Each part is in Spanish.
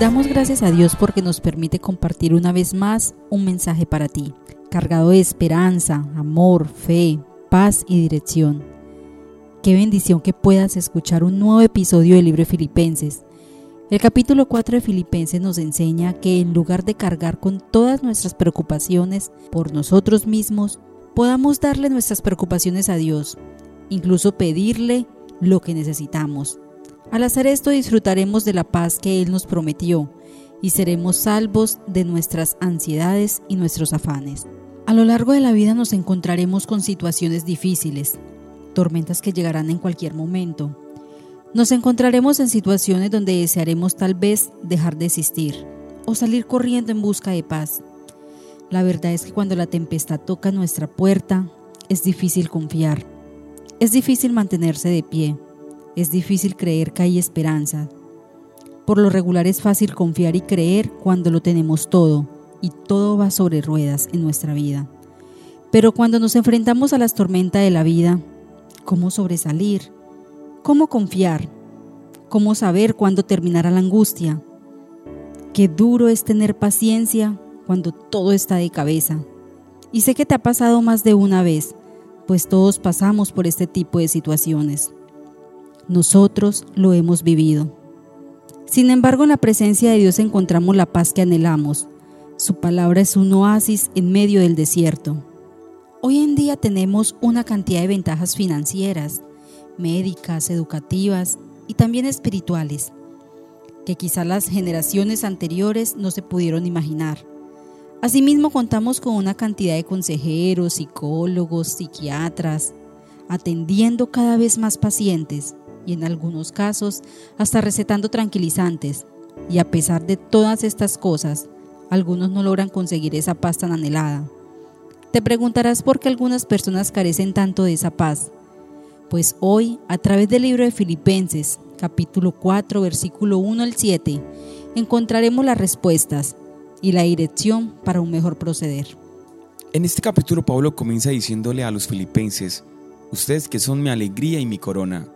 Damos gracias a Dios porque nos permite compartir una vez más un mensaje para ti, cargado de esperanza, amor, fe, paz y dirección. Qué bendición que puedas escuchar un nuevo episodio del libro Filipenses. El capítulo 4 de Filipenses nos enseña que en lugar de cargar con todas nuestras preocupaciones por nosotros mismos, podamos darle nuestras preocupaciones a Dios, incluso pedirle lo que necesitamos. Al hacer esto disfrutaremos de la paz que Él nos prometió y seremos salvos de nuestras ansiedades y nuestros afanes. A lo largo de la vida nos encontraremos con situaciones difíciles, tormentas que llegarán en cualquier momento. Nos encontraremos en situaciones donde desearemos tal vez dejar de existir o salir corriendo en busca de paz. La verdad es que cuando la tempestad toca nuestra puerta, es difícil confiar. Es difícil mantenerse de pie es difícil creer que hay esperanza. Por lo regular es fácil confiar y creer cuando lo tenemos todo y todo va sobre ruedas en nuestra vida. Pero cuando nos enfrentamos a las tormentas de la vida, ¿cómo sobresalir? ¿Cómo confiar? ¿Cómo saber cuándo terminará la angustia? Qué duro es tener paciencia cuando todo está de cabeza. Y sé que te ha pasado más de una vez, pues todos pasamos por este tipo de situaciones. Nosotros lo hemos vivido. Sin embargo, en la presencia de Dios encontramos la paz que anhelamos. Su palabra es un oasis en medio del desierto. Hoy en día tenemos una cantidad de ventajas financieras, médicas, educativas y también espirituales, que quizá las generaciones anteriores no se pudieron imaginar. Asimismo, contamos con una cantidad de consejeros, psicólogos, psiquiatras, atendiendo cada vez más pacientes y en algunos casos hasta recetando tranquilizantes. Y a pesar de todas estas cosas, algunos no logran conseguir esa paz tan anhelada. Te preguntarás por qué algunas personas carecen tanto de esa paz. Pues hoy, a través del libro de Filipenses, capítulo 4, versículo 1 al 7, encontraremos las respuestas y la dirección para un mejor proceder. En este capítulo Pablo comienza diciéndole a los filipenses, ustedes que son mi alegría y mi corona,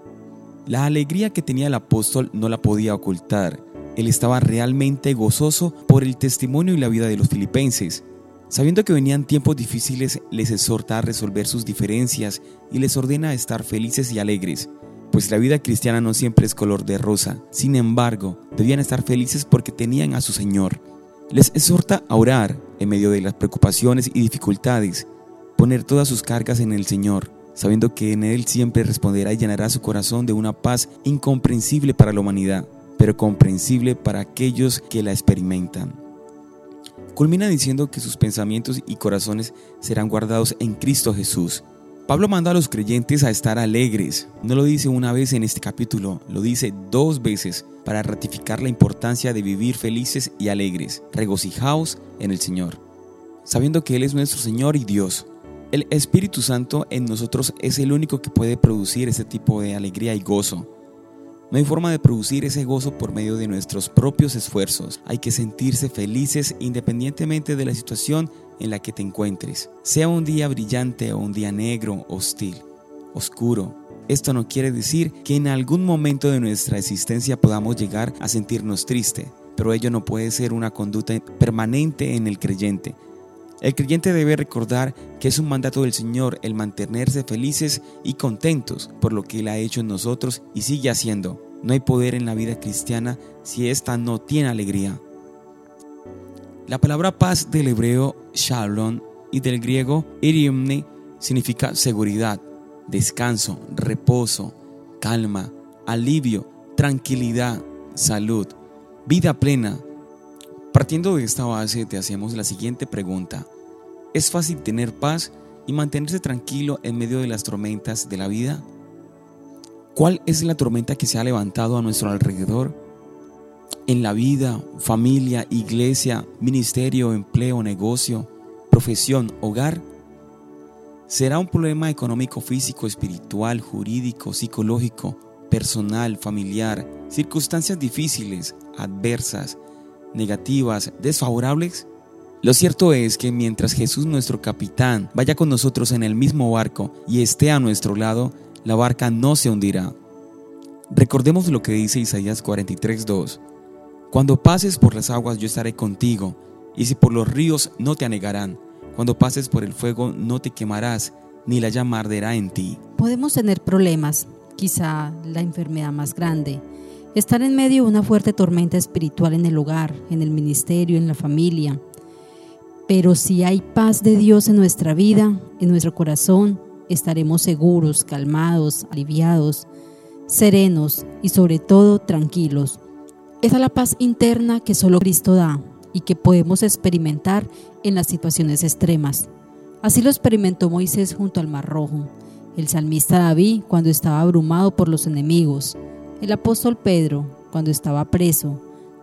la alegría que tenía el apóstol no la podía ocultar. Él estaba realmente gozoso por el testimonio y la vida de los filipenses. Sabiendo que venían tiempos difíciles, les exhorta a resolver sus diferencias y les ordena estar felices y alegres, pues la vida cristiana no siempre es color de rosa. Sin embargo, debían estar felices porque tenían a su Señor. Les exhorta a orar en medio de las preocupaciones y dificultades, poner todas sus cargas en el Señor sabiendo que en Él siempre responderá y llenará su corazón de una paz incomprensible para la humanidad, pero comprensible para aquellos que la experimentan. Culmina diciendo que sus pensamientos y corazones serán guardados en Cristo Jesús. Pablo manda a los creyentes a estar alegres. No lo dice una vez en este capítulo, lo dice dos veces para ratificar la importancia de vivir felices y alegres. Regocijaos en el Señor, sabiendo que Él es nuestro Señor y Dios, el Espíritu Santo en nosotros es el único que puede producir ese tipo de alegría y gozo. No hay forma de producir ese gozo por medio de nuestros propios esfuerzos. Hay que sentirse felices independientemente de la situación en la que te encuentres. Sea un día brillante o un día negro, hostil, oscuro. Esto no quiere decir que en algún momento de nuestra existencia podamos llegar a sentirnos triste, pero ello no puede ser una conducta permanente en el creyente, el creyente debe recordar que es un mandato del Señor el mantenerse felices y contentos por lo que Él ha hecho en nosotros y sigue haciendo. No hay poder en la vida cristiana si ésta no tiene alegría. La palabra paz del hebreo shalom y del griego iriumne significa seguridad, descanso, reposo, calma, alivio, tranquilidad, salud, vida plena, Partiendo de esta base, te hacemos la siguiente pregunta. ¿Es fácil tener paz y mantenerse tranquilo en medio de las tormentas de la vida? ¿Cuál es la tormenta que se ha levantado a nuestro alrededor? En la vida, familia, iglesia, ministerio, empleo, negocio, profesión, hogar. ¿Será un problema económico, físico, espiritual, jurídico, psicológico, personal, familiar, circunstancias difíciles, adversas, negativas, desfavorables? Lo cierto es que mientras Jesús nuestro capitán vaya con nosotros en el mismo barco y esté a nuestro lado, la barca no se hundirá. Recordemos lo que dice Isaías 43:2. Cuando pases por las aguas yo estaré contigo, y si por los ríos no te anegarán. Cuando pases por el fuego no te quemarás, ni la llama arderá en ti. Podemos tener problemas, quizá la enfermedad más grande, estar en medio de una fuerte tormenta espiritual en el hogar, en el ministerio, en la familia. Pero si hay paz de Dios en nuestra vida, en nuestro corazón, estaremos seguros, calmados, aliviados, serenos y sobre todo tranquilos. Esa es la paz interna que solo Cristo da y que podemos experimentar en las situaciones extremas. Así lo experimentó Moisés junto al Mar Rojo, el salmista David cuando estaba abrumado por los enemigos, el apóstol Pedro cuando estaba preso,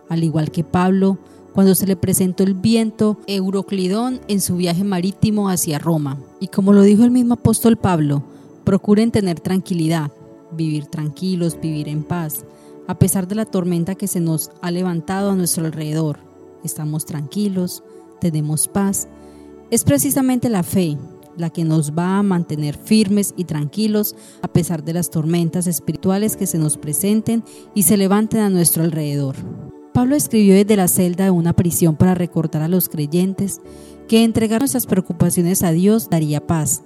al igual que Pablo cuando se le presentó el viento Euroclidón en su viaje marítimo hacia Roma. Y como lo dijo el mismo apóstol Pablo, procuren tener tranquilidad, vivir tranquilos, vivir en paz, a pesar de la tormenta que se nos ha levantado a nuestro alrededor. Estamos tranquilos, tenemos paz. Es precisamente la fe la que nos va a mantener firmes y tranquilos a pesar de las tormentas espirituales que se nos presenten y se levanten a nuestro alrededor. Pablo escribió desde la celda de una prisión para recordar a los creyentes que entregar nuestras preocupaciones a Dios daría paz.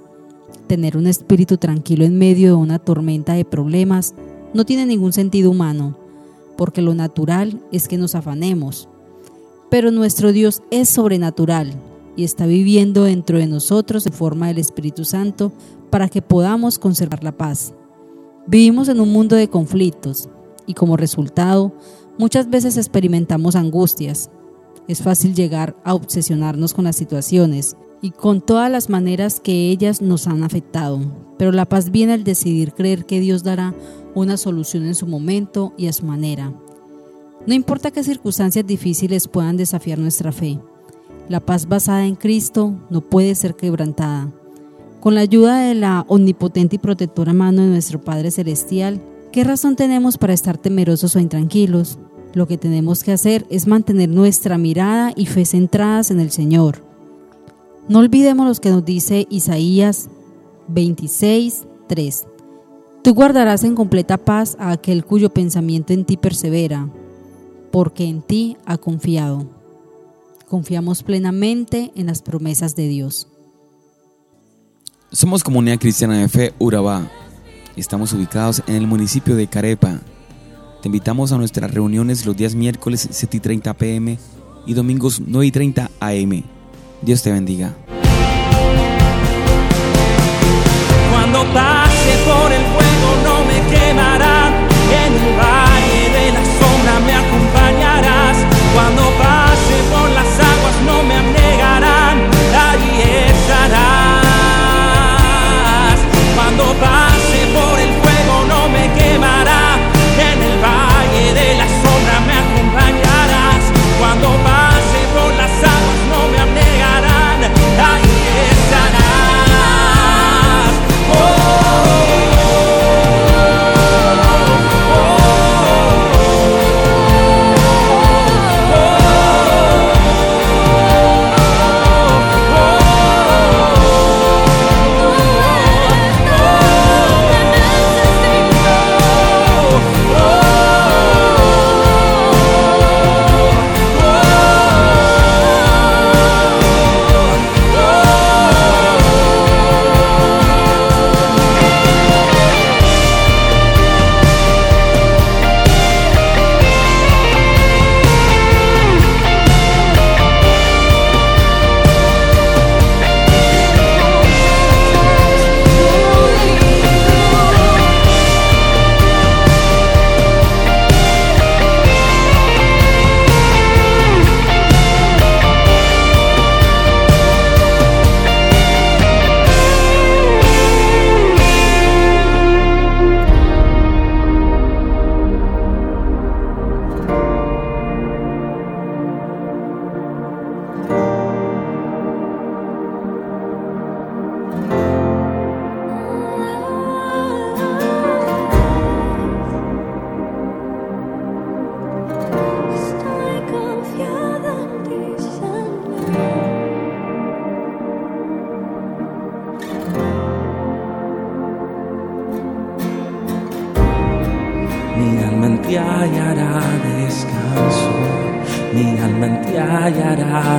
Tener un espíritu tranquilo en medio de una tormenta de problemas no tiene ningún sentido humano, porque lo natural es que nos afanemos. Pero nuestro Dios es sobrenatural y está viviendo dentro de nosotros en forma del Espíritu Santo para que podamos conservar la paz. Vivimos en un mundo de conflictos y como resultado Muchas veces experimentamos angustias. Es fácil llegar a obsesionarnos con las situaciones y con todas las maneras que ellas nos han afectado. Pero la paz viene al decidir creer que Dios dará una solución en su momento y a su manera. No importa qué circunstancias difíciles puedan desafiar nuestra fe. La paz basada en Cristo no puede ser quebrantada. Con la ayuda de la omnipotente y protectora mano de nuestro Padre Celestial, ¿Qué razón tenemos para estar temerosos o intranquilos? Lo que tenemos que hacer es mantener nuestra mirada y fe centradas en el Señor. No olvidemos lo que nos dice Isaías 26, 3. Tú guardarás en completa paz a aquel cuyo pensamiento en ti persevera, porque en ti ha confiado. Confiamos plenamente en las promesas de Dios. Somos Comunidad Cristiana de Fe Urabá Estamos ubicados en el municipio de Carepa. Te invitamos a nuestras reuniones los días miércoles 7 y 30 pm y domingos 9 y 30 am. Dios te bendiga. Cuando pase por el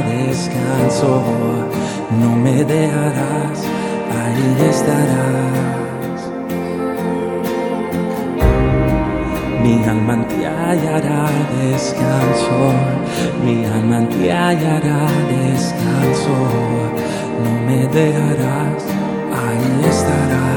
descanso, no me dejarás, ahí estarás. Mi alma hallará descanso, mi alma ti hallará descanso, no me dejarás, ahí estarás.